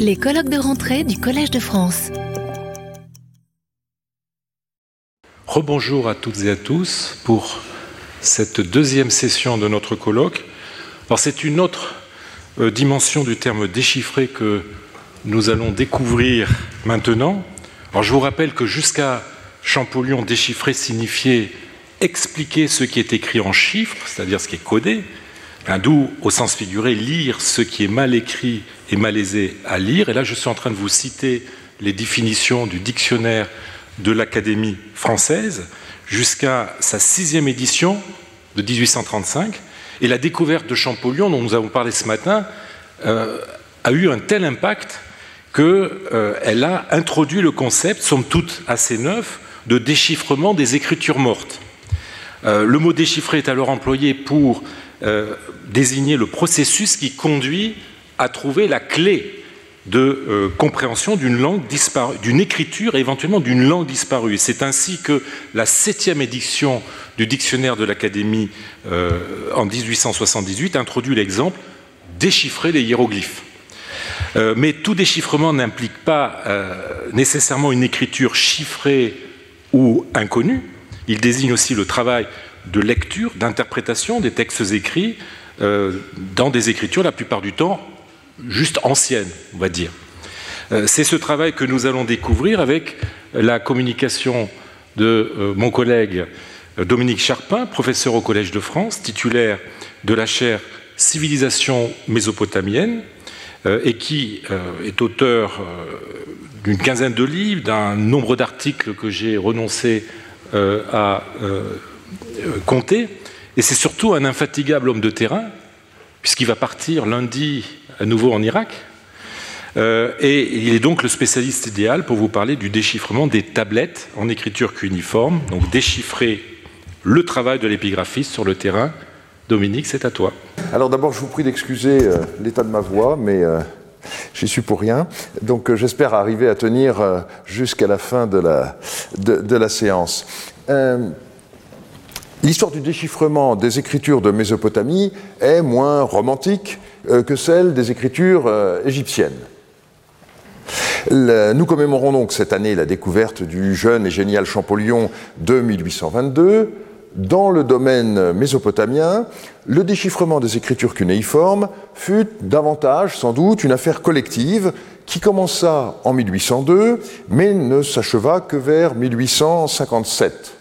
Les colloques de rentrée du Collège de France. Rebonjour à toutes et à tous pour cette deuxième session de notre colloque. C'est une autre euh, dimension du terme déchiffré que nous allons découvrir maintenant. Je vous rappelle que jusqu'à Champollion, déchiffrer signifiait expliquer ce qui est écrit en chiffres, c'est-à-dire ce qui est codé, D'où, au sens figuré, lire ce qui est mal écrit et malaisé à lire. Et là, je suis en train de vous citer les définitions du dictionnaire de l'Académie française jusqu'à sa sixième édition de 1835. Et la découverte de Champollion, dont nous avons parlé ce matin, euh, a eu un tel impact qu'elle euh, a introduit le concept, somme toute assez neuf, de déchiffrement des écritures mortes. Euh, le mot déchiffré est alors employé pour désigner le processus qui conduit à trouver la clé de euh, compréhension d'une langue disparue, d'une écriture et éventuellement d'une langue disparue. C'est ainsi que la septième édition du dictionnaire de l'Académie euh, en 1878 introduit l'exemple déchiffrer les hiéroglyphes. mais tout déchiffrement n'implique pas nécessairement une écriture chiffrée ou inconnue. Il désigne aussi le travail de lecture, d'interprétation des textes écrits euh, dans des écritures la plupart du temps juste anciennes, on va dire. Euh, c'est ce travail que nous allons découvrir avec la communication de euh, mon collègue Dominique Charpin, professeur au Collège de France, titulaire de la chaire Civilisation mésopotamienne, et qui est auteur d'une quinzaine de livres, d'un nombre d'articles que j'ai renoncé à euh, compter. Et c'est surtout un infatigable homme de terrain, puisqu'il va partir lundi à nouveau en Irak. Euh, et il est donc le spécialiste idéal pour vous parler du déchiffrement des tablettes en écriture cuniforme, donc déchiffrer le travail de l'épigraphiste sur le terrain. Dominique, c'est à toi. Alors d'abord, je vous prie d'excuser euh, l'état de ma voix, mais j'y suis pour rien. Donc j'espère arriver à tenir jusqu'à la fin de la, de, la séance. L'histoire du déchiffrement des écritures de Mésopotamie est moins romantique euh, que celle des écritures euh, égyptiennes. nous commémorons donc cette année la découverte du jeune et génial Champollion de 1822. Dans le domaine mésopotamien, le déchiffrement des écritures cunéiformes fut davantage, sans doute, une affaire collective qui commença en 1802, mais ne s'acheva que vers 1857.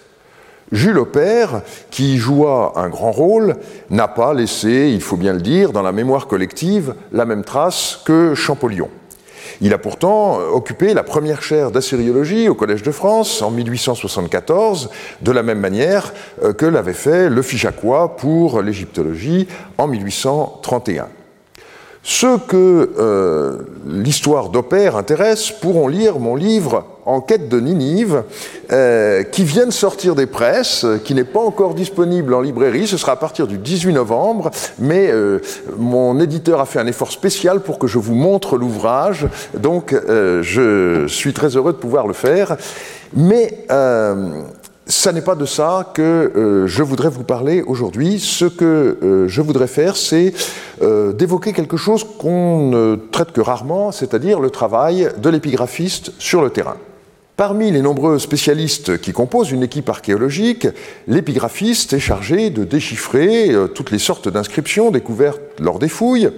Jules Aupert, qui joua un grand rôle, n'a pas laissé, il faut bien le dire, dans la mémoire collective, la même trace que Champollion. Il a pourtant occupé la première chaire d'assyriologie au Collège de France en 1874, de la même manière euh, que l'avait fait le Figeacois pour l'égyptologie en 1831. Ceux que euh, l'histoire d'Opère intéresse pourront lire mon livre Enquête de Ninive, euh, qui vient de sortir des presses, qui n'est pas encore disponible en librairie. Ce sera à partir du 18 novembre, mais euh, mon éditeur a fait un effort spécial pour que je vous montre l'ouvrage. Donc, je suis très heureux de pouvoir le faire. Mais ce n'est pas de ça que euh, je voudrais vous parler aujourd'hui. Ce que euh, je voudrais faire, c'est euh, d'évoquer quelque chose qu'on ne traite que rarement, c'est-à-dire le travail de l'épigraphiste sur le terrain. Parmi les nombreux spécialistes qui composent une équipe archéologique, l'épigraphiste est chargé de déchiffrer toutes les sortes d'inscriptions découvertes lors des fouilles.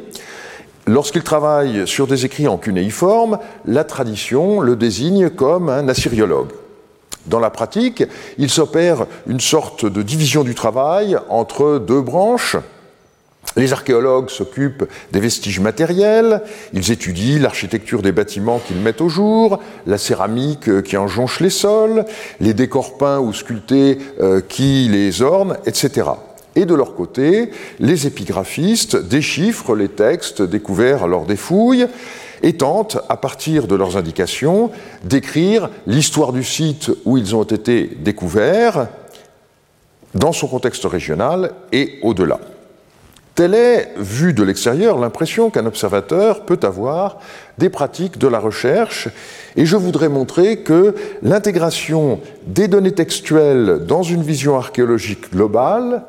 Lorsqu'il travaille sur des écrits en cunéiforme, la tradition le désigne comme un assyriologue. Dans la pratique, il s'opère une sorte de division du travail entre deux branches. Les archéologues s'occupent des vestiges matériels, ils étudient l'architecture des bâtiments qu'ils mettent au jour, la céramique qui en jonche les sols, les décors peints ou sculptés euh, qui les ornent, etc. Et de leur côté, les épigraphistes déchiffrent les textes découverts lors des fouilles et tentent, à partir de leurs indications, d'écrire l'histoire du site où ils ont été découverts dans son contexte régional et au-delà. Telle est, vue de l'extérieur, l'impression qu'un observateur peut avoir des pratiques de la recherche, et je voudrais montrer que l'intégration des données textuelles dans une vision archéologique globale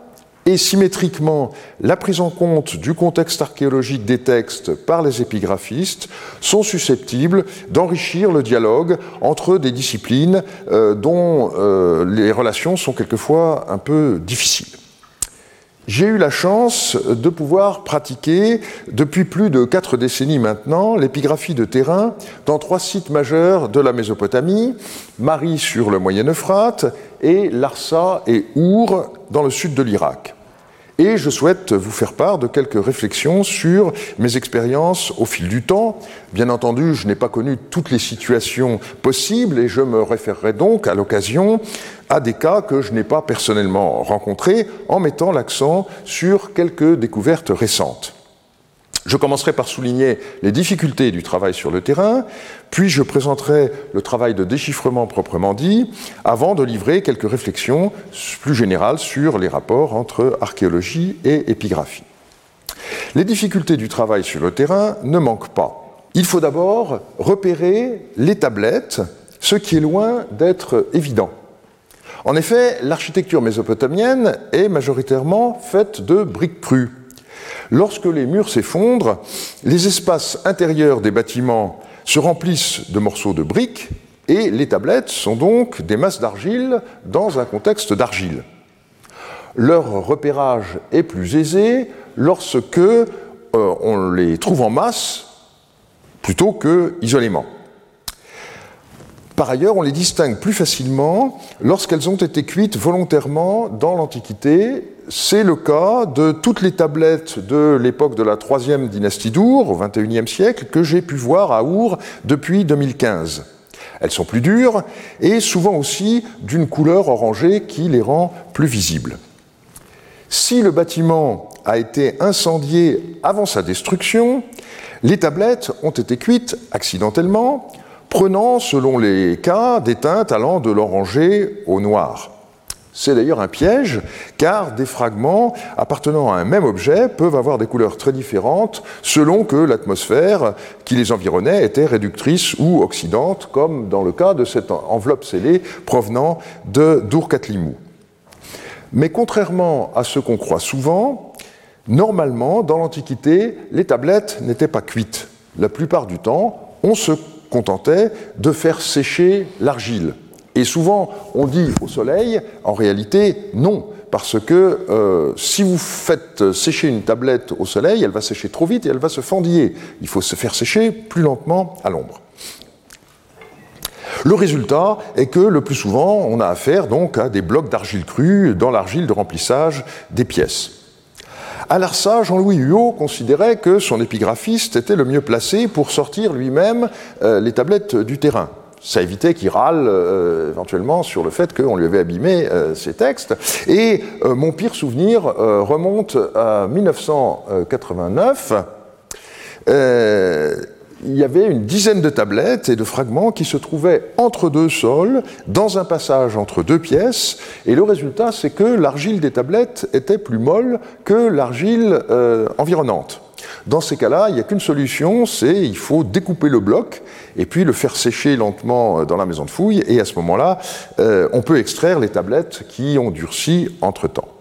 et symétriquement la prise en compte du contexte archéologique des textes par les épigraphistes sont susceptibles d'enrichir le dialogue entre des disciplines euh, dont euh, les relations sont quelquefois un peu difficiles. J'ai eu la chance de pouvoir pratiquer depuis plus de quatre décennies maintenant l'épigraphie de terrain dans trois sites majeurs de la Mésopotamie, Marie sur le Moyen Euphrate et Larsa et Our dans le sud de l'Irak. Et je souhaite vous faire part de quelques réflexions sur mes expériences au fil du temps. Bien entendu, je n'ai pas connu toutes les situations possibles et je me référerai donc à l'occasion à des cas que je n'ai pas personnellement rencontrés en mettant l'accent sur quelques découvertes récentes. Je commencerai par souligner les difficultés du travail sur le terrain, puis je présenterai le travail de déchiffrement proprement dit, avant de livrer quelques réflexions plus générales sur les rapports entre archéologie et épigraphie. Les difficultés du travail sur le terrain ne manquent pas. Il faut d'abord repérer les tablettes, ce qui est loin d'être évident. En effet, l'architecture mésopotamienne est majoritairement faite de briques crues. Lorsque les murs s'effondrent, les espaces intérieurs des bâtiments se remplissent de morceaux de briques et les tablettes sont donc des masses d'argile dans un contexte d'argile. Leur repérage est plus aisé lorsque euh, on les trouve en masse plutôt que isolément. Par ailleurs, on les distingue plus facilement lorsqu'elles ont été cuites volontairement dans l'Antiquité. C'est le cas de toutes les tablettes de l'époque de la troisième dynastie d'Our, au XXIe siècle, que j'ai pu voir à Our depuis 2015. Elles sont plus dures et souvent aussi d'une couleur orangée qui les rend plus visibles. Si le bâtiment a été incendié avant sa destruction, les tablettes ont été cuites accidentellement prenant, selon les cas, des teintes allant de l'orangé au noir. C'est d'ailleurs un piège, car des fragments appartenant à un même objet peuvent avoir des couleurs très différentes selon que l'atmosphère qui les environnait était réductrice ou oxydante, comme dans le cas de cette enveloppe scellée provenant de Dour-Katlimou. Mais contrairement à ce qu'on croit souvent, normalement, dans l'Antiquité, les tablettes n'étaient pas cuites. La plupart du temps, on se contentait de faire sécher l'argile. Et souvent, on dit au soleil, en réalité, non, parce que euh, si vous faites sécher une tablette au soleil, elle va sécher trop vite et elle va se fendiller. Il faut se faire sécher plus lentement à l'ombre. Le résultat est que le plus souvent, on a affaire donc à des blocs d'argile crue dans l'argile de remplissage des pièces. À l'Arsa, Jean-Louis Huot considérait que son épigraphiste était le mieux placé pour sortir lui-même euh, les tablettes du terrain. Ça évitait qu'il râle euh, éventuellement sur le fait qu'on lui avait abîmé euh, ses textes. Et mon pire souvenir remonte à 1989 il y avait une dizaine de tablettes et de fragments qui se trouvaient entre deux sols, dans un passage entre deux pièces, et le résultat, c'est que l'argile des tablettes était plus molle que l'argile euh, environnante. Dans ces cas-là, il n'y a qu'une solution, c'est il faut découper le bloc et puis le faire sécher lentement euh, dans la maison de fouille, et à ce moment-là, euh, on peut extraire les tablettes qui ont durci entre-temps.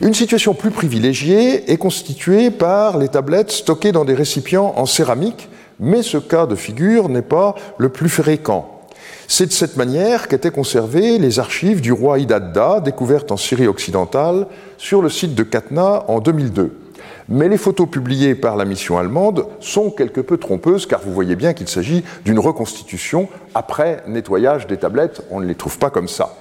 Une situation plus privilégiée est constituée par les tablettes stockées dans des récipients en céramique, mais ce cas de figure n'est pas le plus fréquent. C'est de cette manière qu'étaient conservées les archives du roi Idadda, découvertes en Syrie occidentale, sur le site de Katna en 2002. Mais les photos publiées par la mission allemande sont quelque peu trompeuses, car vous voyez bien qu'il s'agit d'une reconstitution après nettoyage des tablettes. On ne les trouve pas comme ça.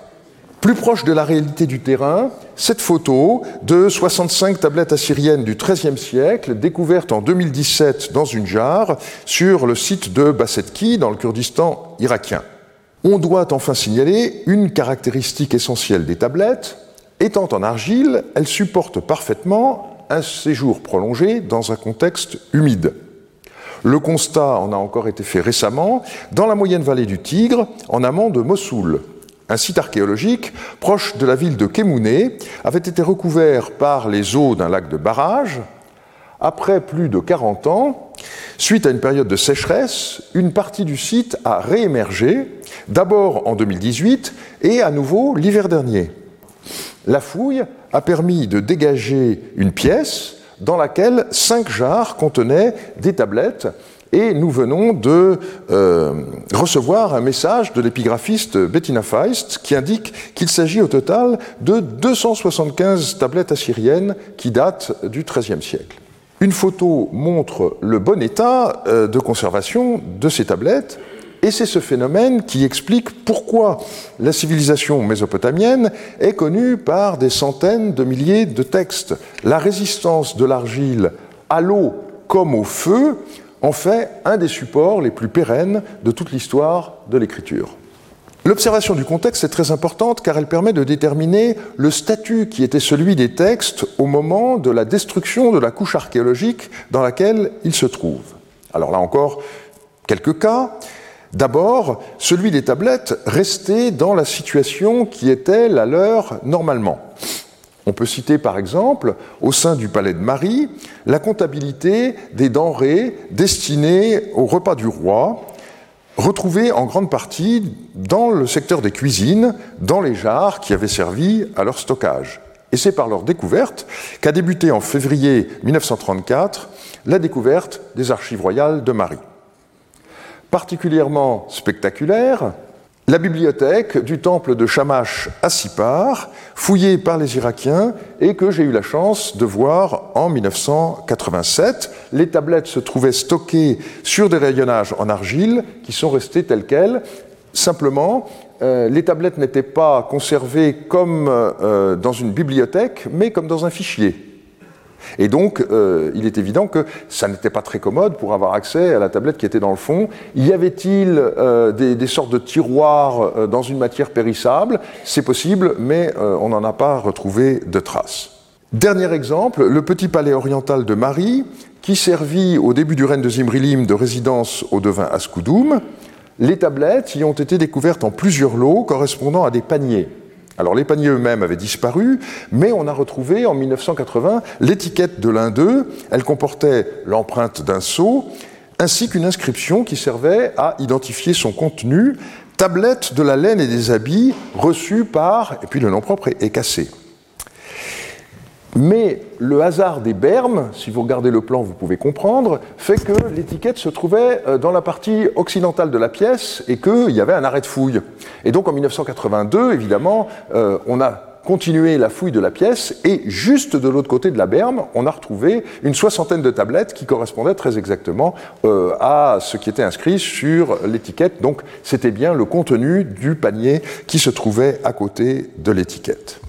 Plus proche de la réalité du terrain, cette photo de 65 tablettes assyriennes du XIIIe siècle, découverte en 2017 dans une jarre sur le site de Bassetki, dans le Kurdistan irakien. On doit enfin signaler une caractéristique essentielle des tablettes. Étant en argile, elles supportent parfaitement un séjour prolongé dans un contexte humide. Le constat en a encore été fait récemment dans la moyenne vallée du Tigre, en amont de Mossoul, un site archéologique proche de la ville de Kémouné avait été recouvert par les eaux d'un lac de barrage. Après plus de 40 ans, suite à une période de sécheresse, une partie du site a réémergé, d'abord en 2018 et à nouveau l'hiver dernier. la fouille a permis de dégager une pièce dans laquelle cinq jarres contenaient des tablettes et nous venons de euh, recevoir un message de l'épigraphiste Bettina Feist qui indique qu'il s'agit au total de 275 tablettes assyriennes qui datent du XIIIe siècle. Une photo montre le bon état euh, de conservation de ces tablettes et c'est ce phénomène qui explique pourquoi la civilisation mésopotamienne est connue par des centaines de milliers de textes. La résistance de l'argile à l'eau comme au feu en fait un des supports les plus pérennes de toute l'histoire de l'écriture. L'observation du contexte est très importante car elle permet de déterminer le statut qui était celui des textes au moment de la destruction de la couche archéologique dans laquelle ils se trouvent. Alors là encore, quelques cas. D'abord, celui des tablettes restait dans la situation qui était la leur normalement. On peut citer par exemple, au sein du palais de Marie, la comptabilité des denrées destinées au repas du roi, retrouvées en grande partie dans le secteur des cuisines, dans les jarres qui avaient servi à leur stockage. Et c'est par leur découverte qu'a débuté en février 1934 la découverte des archives royales de Marie particulièrement spectaculaire, la bibliothèque du temple de Shamash à Sipar, fouillée par les Irakiens et que j'ai eu la chance de voir en 1987. Les tablettes se trouvaient stockées sur des rayonnages en argile qui sont restés tels quels. Simplement, euh, les tablettes n'étaient pas conservées comme euh, dans une bibliothèque, mais comme dans un fichier. Et donc, euh, il est évident que ça n'était pas très commode pour avoir accès à la tablette qui était dans le fond. Y avait-il euh, des, sortes de tiroirs euh, dans une matière périssable? C'est possible, mais on n'en a pas retrouvé de traces. Dernier exemple, le petit palais oriental de Marie, qui servit au début du règne de Zimrilim de résidence au devin Askoudoum. Les tablettes y ont été découvertes en plusieurs lots correspondant à des paniers. Alors les paniers eux-mêmes avaient disparu, mais on a retrouvé en 1980 l'étiquette de l'un d'eux. Elle comportait l'empreinte d'un seau ainsi qu'une inscription qui servait à identifier son contenu, tablette de la laine et des habits reçue par, et puis le nom propre est cassé. Mais le hasard des bermes, si vous regardez le plan, vous pouvez comprendre, fait que l'étiquette se trouvait euh, dans la partie occidentale de la pièce et qu'il y avait un arrêt de fouille. Et donc en 1982, évidemment, euh, on a continué la fouille de la pièce et juste de l'autre côté de la berme, on a retrouvé une soixantaine de tablettes qui correspondaient très exactement euh, à ce qui était inscrit sur l'étiquette. Donc c'était bien le contenu du panier qui se trouvait à côté de l'étiquette.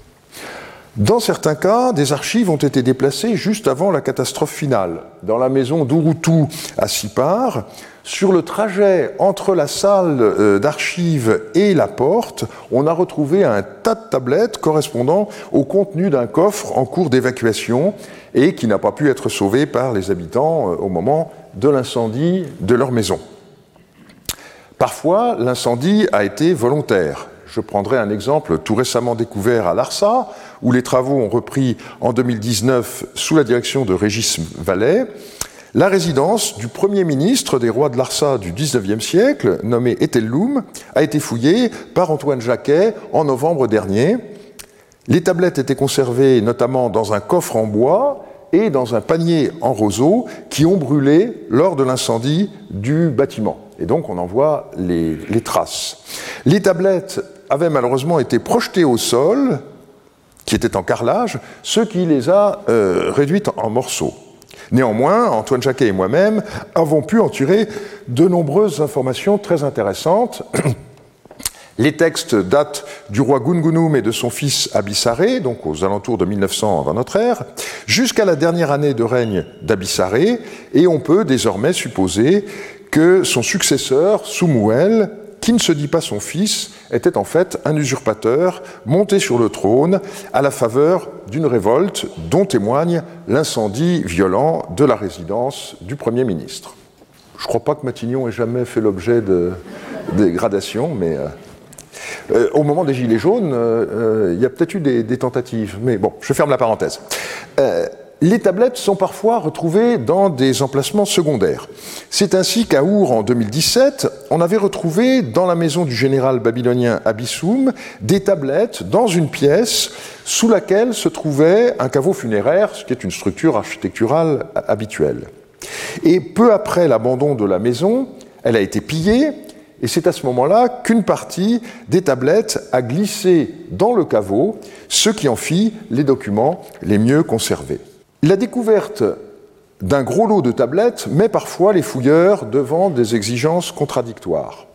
Dans certains cas, des archives ont été déplacées juste avant la catastrophe finale. Dans la maison d'Urutu à Sipar, sur le trajet entre la salle euh, d'archives et la porte, on a retrouvé un tas de tablettes correspondant au contenu d'un coffre en cours d'évacuation et qui n'a pas pu être sauvé par les habitants euh, au moment de l'incendie de leur maison. Parfois, l'incendie a été volontaire. Je prendrai un exemple tout récemment découvert à Larsa, où les travaux ont repris en 2019 sous la direction de Régis Vallet. La résidence du premier ministre des rois de Larsa du XIXe siècle, nommé Etelloum, a été fouillée par Antoine Jacquet en novembre dernier. Les tablettes étaient conservées notamment dans un coffre en bois et dans un panier en roseau qui ont brûlé lors de l'incendie du bâtiment. Et donc on en voit les, les traces. Les tablettes avaient malheureusement été projetés au sol, qui était en carrelage, ce qui les a euh, réduites en morceaux. Néanmoins, Antoine Jacquet et moi-même avons pu en tirer de nombreuses informations très intéressantes. Les textes datent du roi Gungunum et de son fils Abissaré, donc aux alentours de 1900 avant notre ère, jusqu'à la dernière année de règne d'Abissaré, et on peut désormais supposer que son successeur, Soumouel, qui ne se dit pas son fils, était en fait un usurpateur monté sur le trône à la faveur d'une révolte dont témoigne l'incendie violent de la résidence du Premier ministre. Je ne crois pas que Matignon ait jamais fait l'objet de dégradations, mais euh, euh, au moment des Gilets jaunes, euh, il y a peut-être eu des, des, tentatives. Mais bon, je ferme la parenthèse. Les tablettes sont parfois retrouvées dans des emplacements secondaires. C'est ainsi qu'à Our, en 2017, on avait retrouvé dans la maison du général babylonien Abissoum des tablettes dans une pièce sous laquelle se trouvait un caveau funéraire, ce qui est une structure architecturale habituelle. Et peu après l'abandon de la maison, elle a été pillée, et c'est à ce moment-là qu'une partie des tablettes a glissé dans le caveau, ce qui en fit les documents les mieux conservés. La découverte d'un gros lot de tablettes met parfois les fouilleurs devant des exigences contradictoires.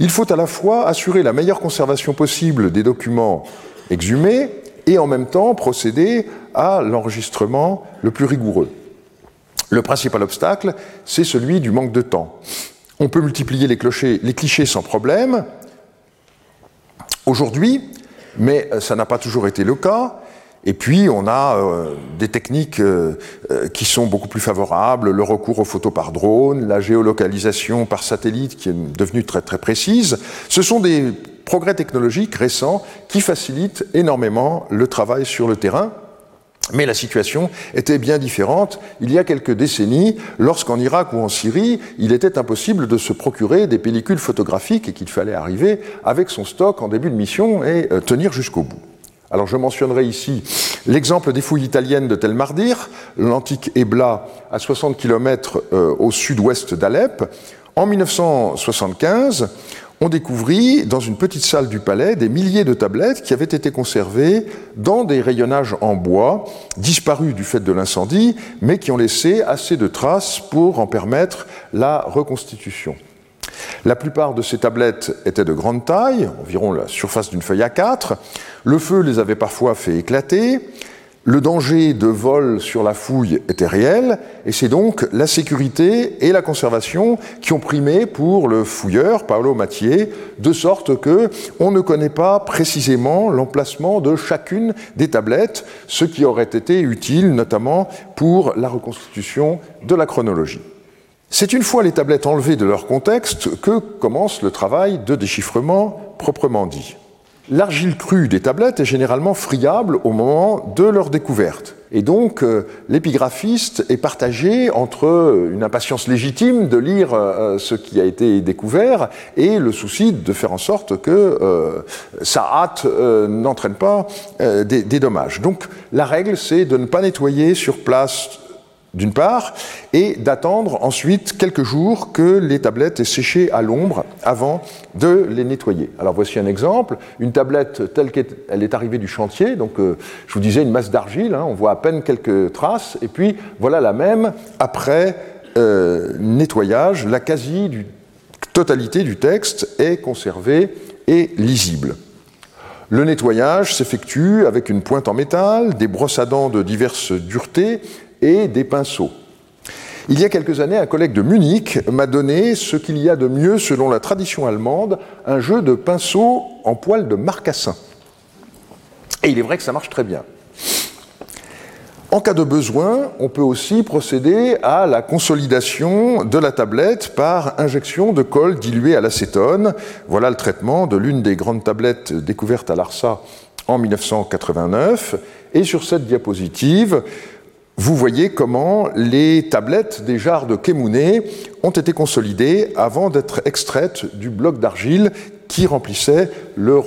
Il faut à la fois assurer la meilleure conservation possible des documents exhumés et en même temps procéder à l'enregistrement le plus rigoureux. Le principal obstacle, c'est celui du manque de temps. On peut multiplier les, les clichés sans problème aujourd'hui, mais ça n'a pas toujours été le cas. Et puis, on a euh, des techniques euh, euh, qui sont beaucoup plus favorables, le recours aux photos par drone, la géolocalisation par satellite qui est devenue très très précise. Ce sont des progrès technologiques récents qui facilitent énormément le travail sur le terrain. Mais la situation était bien différente il y a quelques décennies, lorsqu'en Irak ou en Syrie, il était impossible de se procurer des pellicules photographiques et qu'il fallait arriver avec son stock en début de mission et tenir jusqu'au bout. Alors je mentionnerai ici l'exemple des fouilles italiennes de Tel Mardir, l'antique Ebla à 60 km euh, au sud-ouest d'Alep. En 1975, on découvrit dans une petite salle du palais des milliers de tablettes qui avaient été conservées dans des rayonnages en bois, disparus du fait de l'incendie, mais qui ont laissé assez de traces pour en permettre la reconstitution. La plupart de ces tablettes étaient de grande taille, environ la surface d'une feuille A4. Le feu les avait parfois fait éclater. Le danger de vol sur la fouille était réel, et c'est donc la sécurité et la conservation qui ont primé pour le fouilleur, Paolo Mathieu, de sorte que on ne connaît pas précisément l'emplacement de chacune des tablettes, ce qui aurait été utile notamment pour la reconstitution de la chronologie. C'est une fois les tablettes enlevées de leur contexte que commence le travail de déchiffrement proprement dit. L'argile crue des tablettes est généralement friable au moment de leur découverte. Et donc, euh, l'épigraphiste est partagé entre une impatience légitime de lire euh, ce qui a été découvert et le souci de faire en sorte que euh, sa hâte n'entraîne pas des, des dommages. Donc, la règle, c'est de ne pas nettoyer sur place d'une part, et d'attendre ensuite quelques jours que les tablettes aient séché à l'ombre avant de les nettoyer. Alors voici un exemple, une tablette telle qu'elle est arrivée du chantier, donc euh, je vous disais une masse d'argile, hein, on voit à peine quelques traces, et puis voilà la même après euh, nettoyage, la quasi-totalité du texte est conservée et lisible. Le nettoyage s'effectue avec une pointe en métal, des brosses à dents de diverses duretés et des pinceaux. Il y a quelques années, un collègue de Munich m'a donné ce qu'il y a de mieux, selon la tradition allemande, un jeu de pinceaux en poil de marcassin. Et il est vrai que ça marche très bien. En cas de besoin, on peut aussi procéder à la consolidation de la tablette par injection de colle diluée à l'acétone. Voilà le traitement de l'une des grandes tablettes découvertes à l'ARSA en 1989. Et sur cette diapositive, vous voyez comment les tablettes des jarres de Kémouné ont été consolidées avant d'être extraites du bloc d'argile qui remplissait le,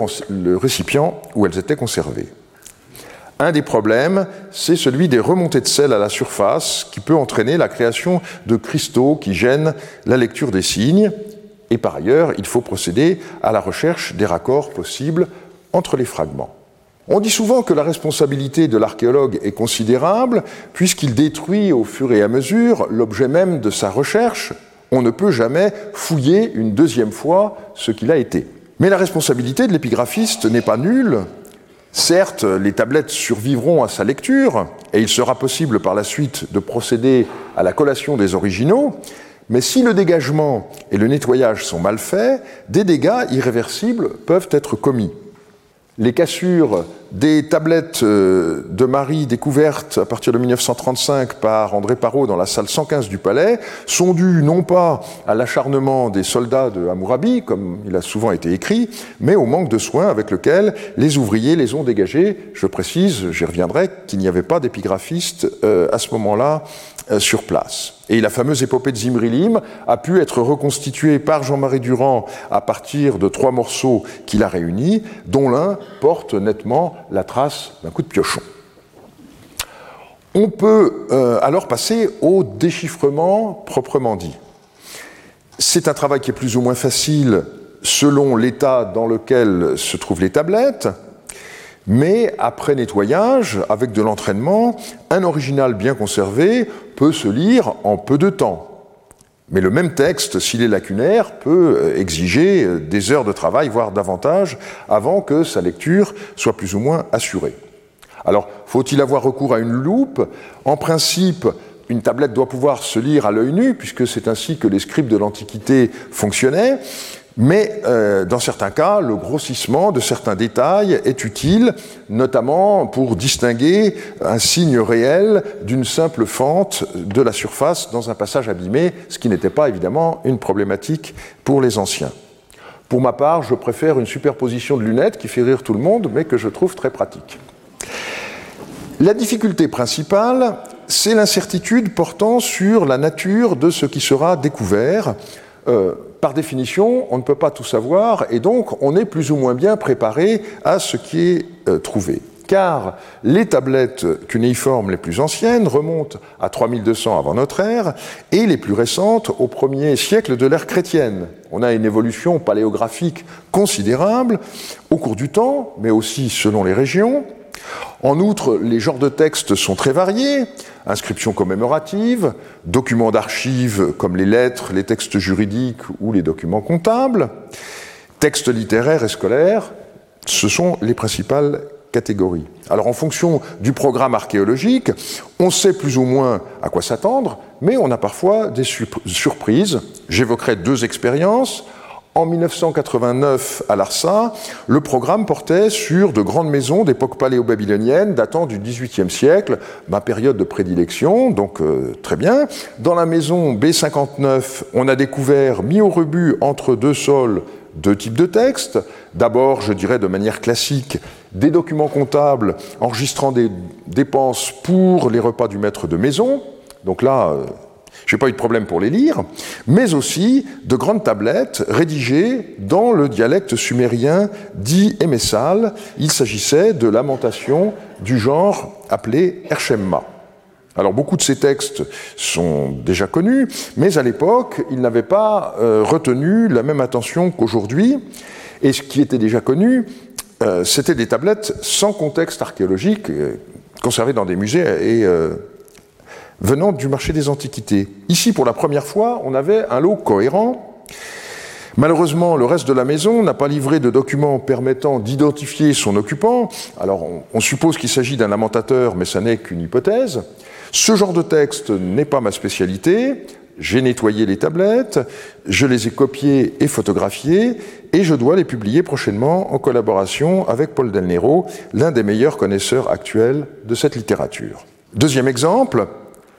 récipient où elles étaient conservées. Un des problèmes, c'est celui des remontées de sel à la surface qui peut entraîner la création de cristaux qui gênent la lecture des signes. Et par ailleurs, il faut procéder à la recherche des raccords possibles entre les fragments. On dit souvent que la responsabilité de l'archéologue est considérable, puisqu'il détruit au fur et à mesure l'objet même de sa recherche. On ne peut jamais fouiller une deuxième fois ce qu'il a été. Mais la responsabilité de l'épigraphiste n'est pas nulle. Certes, les tablettes survivront à sa lecture, et il sera possible par la suite de procéder à la collation des originaux, mais si le dégagement et le nettoyage sont mal faits, des dégâts irréversibles peuvent être commis. Les cassures des tablettes euh, de Marie découvertes à partir de 1935 par André Parot dans la salle 115 du Palais sont dues non pas à l'acharnement des soldats de Hammurabi, comme il a souvent été écrit, mais au manque de soins avec lequel les ouvriers les ont dégagés. Je précise, j'y reviendrai, qu'il n'y avait pas d'épigraphiste euh, à ce moment-là sur place. Et la fameuse épopée de Zimrilim a pu être reconstituée par Jean-Marie Durand à partir de trois morceaux qu'il a réunis, dont l'un porte nettement la trace d'un coup de piochon. On peut euh, alors passer au déchiffrement proprement dit. C'est un travail qui est plus ou moins facile selon l'état dans lequel se trouvent les tablettes. Mais après nettoyage, avec de l'entraînement, un original bien conservé peut se lire en peu de temps. Mais le même texte, s'il est lacunaire, peut exiger des heures de travail, voire davantage, avant que sa lecture soit plus ou moins assurée. Alors, faut-il avoir recours à une loupe? En principe, une tablette doit pouvoir se lire à l'œil nu, puisque c'est ainsi que les scribes de l'Antiquité fonctionnaient. Mais euh, dans certains cas, le grossissement de certains détails est utile, notamment pour distinguer un signe réel d'une simple fente de la surface dans un passage abîmé, ce qui n'était pas évidemment une problématique pour les anciens. Pour ma part, je préfère une superposition de lunettes qui fait rire tout le monde, mais que je trouve très pratique. La difficulté principale, c'est l'incertitude portant sur la nature de ce qui sera découvert. Euh, par définition, on ne peut pas tout savoir et donc on est plus ou moins bien préparé à ce qui est euh, trouvé. Car les tablettes cunéiformes les plus anciennes remontent à 3200 avant notre ère et les plus récentes au premier siècle de l'ère chrétienne. On a une évolution paléographique considérable au cours du temps, mais aussi selon les régions. En outre, les genres de textes sont très variés inscriptions commémoratives, documents d'archives comme les lettres, les textes juridiques ou les documents comptables, textes littéraires et scolaires, ce sont les principales catégories. Alors en fonction du programme archéologique, on sait plus ou moins à quoi s'attendre, mais on a parfois des surprises. J'évoquerai deux expériences. En 1989, à Larsa, le programme portait sur de grandes maisons d'époque paléo-babylonienne datant du XVIIIe siècle, ma période de prédilection, donc euh, très bien. Dans la maison B59, on a découvert, mis au rebut entre deux sols, deux types de textes. D'abord, je dirais de manière classique, des documents comptables enregistrant des dépenses pour les repas du maître de maison. Donc là, euh, je n'ai pas eu de problème pour les lire, mais aussi de grandes tablettes rédigées dans le dialecte sumérien dit émessal. Il s'agissait de lamentations du genre appelé Ershemma. Alors beaucoup de ces textes sont déjà connus, mais à l'époque, ils n'avaient pas euh, retenu la même attention qu'aujourd'hui. Et ce qui était déjà connu, euh, c'était des tablettes sans contexte archéologique, euh, conservées dans des musées et venant du marché des antiquités. Ici, pour la première fois, on avait un lot cohérent. Malheureusement, le reste de la maison n'a pas livré de documents permettant d'identifier son occupant. Alors, on, suppose qu'il s'agit d'un lamentateur, mais ça n'est qu'une hypothèse. Ce genre de texte n'est pas ma spécialité. J'ai nettoyé les tablettes, je les ai copiées et photographiées, et je dois les publier prochainement en collaboration avec Paul Del Nero, l'un des meilleurs connaisseurs actuels de cette littérature. Deuxième exemple,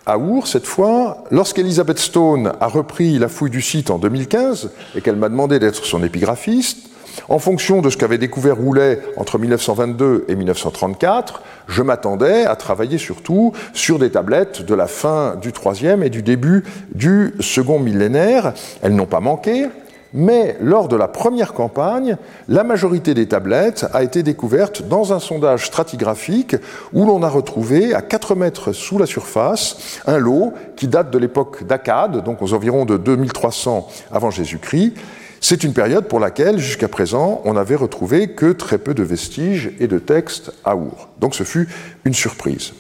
à Our, cette fois, lorsqu'Elizabeth Stone a repris la fouille du site en 2015 et qu'elle m'a demandé d'être son épigraphiste, en fonction de ce qu'avait découvert Roulet entre 1922 et 1934, je m'attendais à travailler surtout sur des tablettes de la fin du troisième et du début du second millénaire. Elles n'ont pas manqué, mais lors de la première campagne, la majorité des tablettes a été découverte dans un sondage stratigraphique où l'on a retrouvé à 4 mètres sous la surface un lot qui date de l'époque d'Akkad, donc aux environs de 2300 avant Jésus-Christ. C'est une période pour laquelle, jusqu'à présent, on n'avait retrouvé que très peu de vestiges et de textes à Our. Donc ce fut une surprise.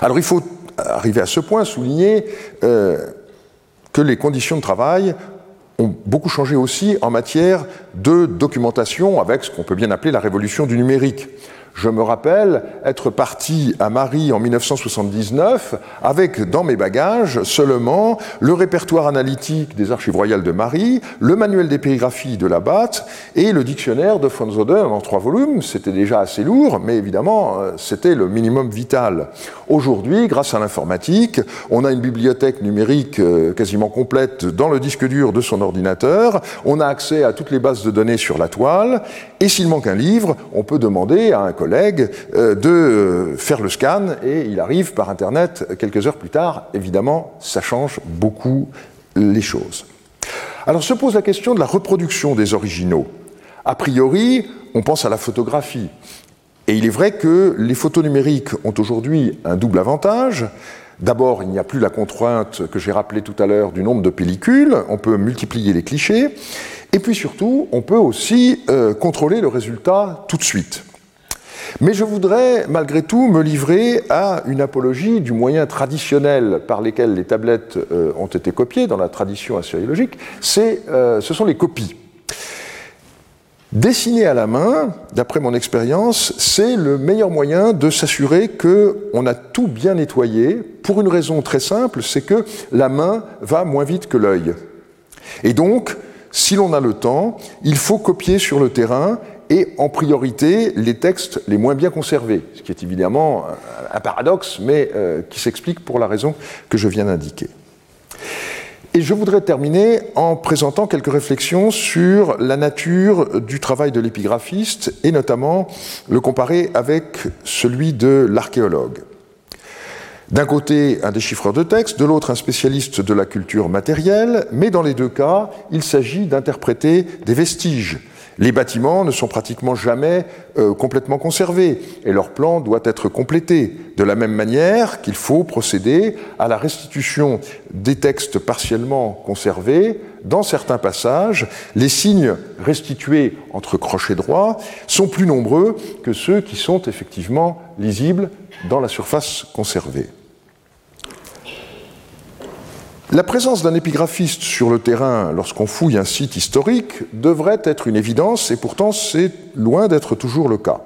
Alors il faut arriver à ce point, souligner euh, que les conditions de travail ont beaucoup changé aussi en matière de documentation avec ce qu'on peut bien appeler la révolution du numérique. Je me rappelle être parti à Marie en 1979 avec dans mes bagages seulement le répertoire analytique des archives royales de Marie, le manuel d'épigraphie de la et le dictionnaire de von Zoden en trois volumes. C'était déjà assez lourd, mais évidemment, euh, c'était le minimum vital. Aujourd'hui, grâce à l'informatique, on a une bibliothèque numérique euh, quasiment complète dans le disque dur de son ordinateur, on a accès à toutes les bases de données sur la toile, et s'il manque un livre, on peut demander à un collègue euh, de euh, faire le scan et il arrive par Internet quelques heures plus tard. Évidemment, ça change beaucoup les choses. Alors se pose la question de la reproduction des originaux. A priori, on pense à la photographie. Et il est vrai que les photos numériques ont aujourd'hui un double avantage. D'abord, il n'y a plus la contrainte que j'ai rappelée tout à l'heure du nombre de pellicules, on peut multiplier les clichés, et puis surtout, on peut aussi euh, contrôler le résultat tout de suite. Mais je voudrais malgré tout me livrer à une apologie du moyen traditionnel par lesquels les tablettes euh, ont été copiées dans la tradition assyriologique, euh, ce sont les copies. Dessiner à la main, d'après mon expérience, c'est le meilleur moyen de s'assurer qu'on a tout bien nettoyé, pour une raison très simple, c'est que la main va moins vite que l'œil. Et donc, si l'on a le temps, il faut copier sur le terrain et en priorité les textes les moins bien conservés, ce qui est évidemment un paradoxe, mais euh, qui s'explique pour la raison que je viens d'indiquer. Et je voudrais terminer en présentant quelques réflexions sur la nature du travail de l'épigraphiste et notamment le comparer avec celui de l'archéologue. D'un côté, un déchiffreur de texte, de l'autre, un spécialiste de la culture matérielle, mais dans les deux cas, il s'agit d'interpréter des vestiges, les bâtiments ne sont pratiquement jamais euh, complètement conservés et leur plan doit être complété, de la même manière qu'il faut procéder à la restitution des textes partiellement conservés. Dans certains passages, les signes restitués entre crochets droits sont plus nombreux que ceux qui sont effectivement lisibles dans la surface conservée. La présence d'un épigraphiste sur le terrain lorsqu'on fouille un site historique devrait être une évidence et pourtant c'est loin d'être toujours le cas.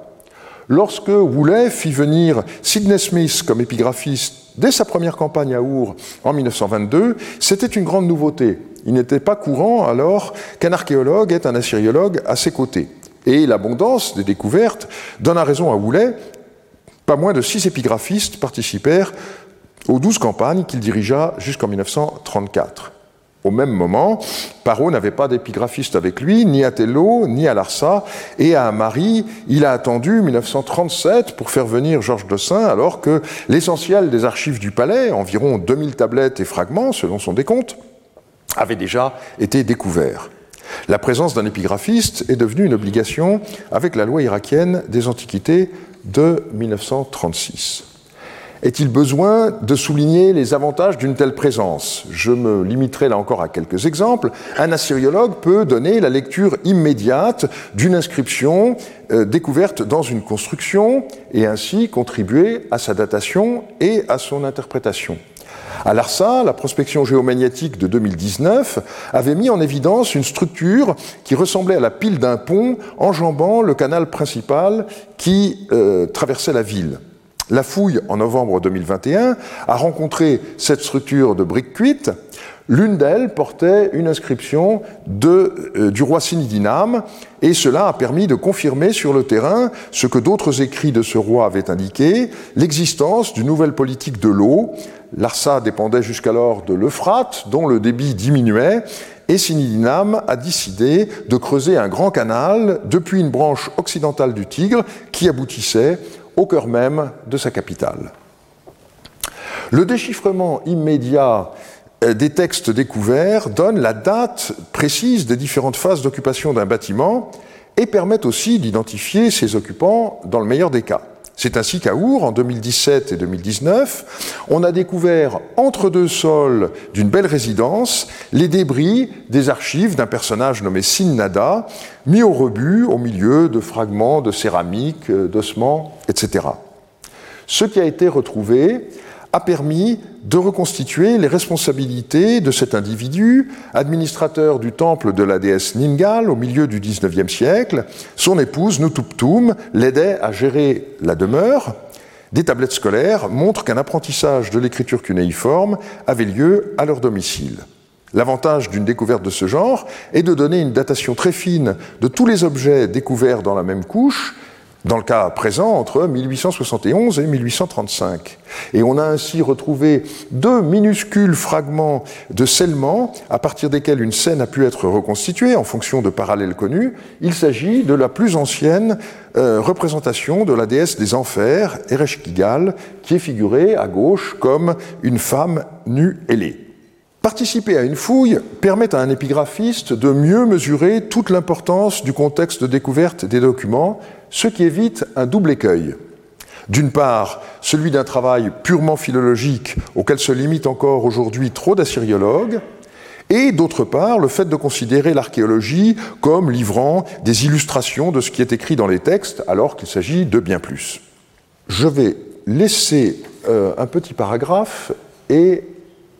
Lorsque Woolley fit venir Sidney Smith comme épigraphiste dès sa première campagne à Our en 1922, c'était une grande nouveauté. Il n'était pas courant alors qu'un archéologue ait un assyriologue à ses côtés. Et l'abondance des découvertes donne raison à Woolley. Pas moins de six épigraphistes participèrent aux douze campagnes qu'il dirigea jusqu'en 1934. Au même moment, Parot n'avait pas d'épigraphiste avec lui, ni à Tello, ni à Larsa, et à Marie, il a attendu 1937 pour faire venir Georges Saint, alors que l'essentiel des archives du palais, environ 2000 tablettes et fragments, selon son décompte, avait déjà été découvert. La présence d'un épigraphiste est devenue une obligation avec la loi irakienne des antiquités de 1936. Est-il besoin de souligner les avantages d'une telle présence? Je me limiterai là encore à quelques exemples. Un assyriologue peut donner la lecture immédiate d'une inscription euh, découverte dans une construction et ainsi contribuer à sa datation et à son interprétation. À l'ARSA, la prospection géomagnétique de 2019 avait mis en évidence une structure qui ressemblait à la pile d'un pont enjambant le canal principal qui euh, traversait la ville. La fouille, en novembre 2021, a rencontré cette structure de briques cuites. L'une d'elles portait une inscription euh, du roi Sinidinam, et cela a permis de confirmer sur le terrain ce que d'autres écrits de ce roi avaient indiqué, l'existence d'une nouvelle politique de l'eau. Larsa dépendait jusqu'alors de l'Euphrate, dont le débit diminuait, et Sinidinam a décidé de creuser un grand canal depuis une branche occidentale du Tigre qui aboutissait au cœur même de sa capitale. Le déchiffrement immédiat euh, des textes découverts donne la date précise des différentes phases d'occupation d'un bâtiment et permet aussi d'identifier ses occupants dans le meilleur des cas. C'est ainsi qu'à Our, en 2017 et 2019, on a découvert entre deux sols d'une belle résidence les débris des archives d'un personnage nommé Sinnada, mis au rebut au milieu de fragments de céramique, d'ossements, etc. Ce qui a été retrouvé a permis de reconstituer les responsabilités de cet individu, administrateur du temple de la déesse Ningal au milieu du XIXe siècle. Son épouse, Nutuptum, l'aidait à gérer la demeure. Des tablettes scolaires montrent qu'un apprentissage de l'écriture cunéiforme avait lieu à leur domicile. L'avantage d'une découverte de ce genre est de donner une datation très fine de tous les objets découverts dans la même couche, dans le cas présent entre 1871 et 1835. Et on a ainsi retrouvé deux minuscules fragments de scellement à partir desquels une scène a pu être reconstituée en fonction de parallèles connus. Il s'agit de la plus ancienne euh, représentation de la déesse des enfers, Ereshkigal, qui est figurée à gauche comme une femme nue ailée. Participer à une fouille permet à un épigraphiste de mieux mesurer toute l'importance du contexte de découverte des documents, ce qui évite un double écueil. D'une part, celui d'un travail purement philologique auquel se limitent encore aujourd'hui trop d'assyriologues, et d'autre part, le fait de considérer l'archéologie comme livrant des illustrations de ce qui est écrit dans les textes, alors qu'il s'agit de bien plus. Je vais laisser euh, un petit paragraphe et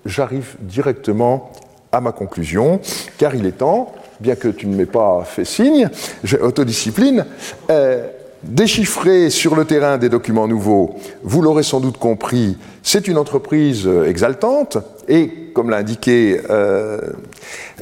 j'arrive directement à ma conclusion, car il est temps, bien que tu ne m'aies pas fait signe, j'ai autodiscipline, euh, déchiffrer sur le terrain des documents nouveaux, vous l'aurez sans doute compris, c'est une entreprise exaltante, et comme l'a indiqué euh,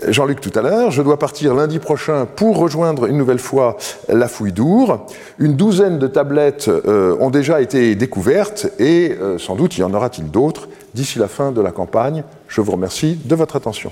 Jean-Luc tout à l'heure, je dois partir lundi prochain pour rejoindre une nouvelle fois la fouille d'Our. Une douzaine de tablettes euh, ont déjà été découvertes, et sans doute y en aura-t-il d'autres d'ici la fin de la campagne. Je vous remercie de votre attention.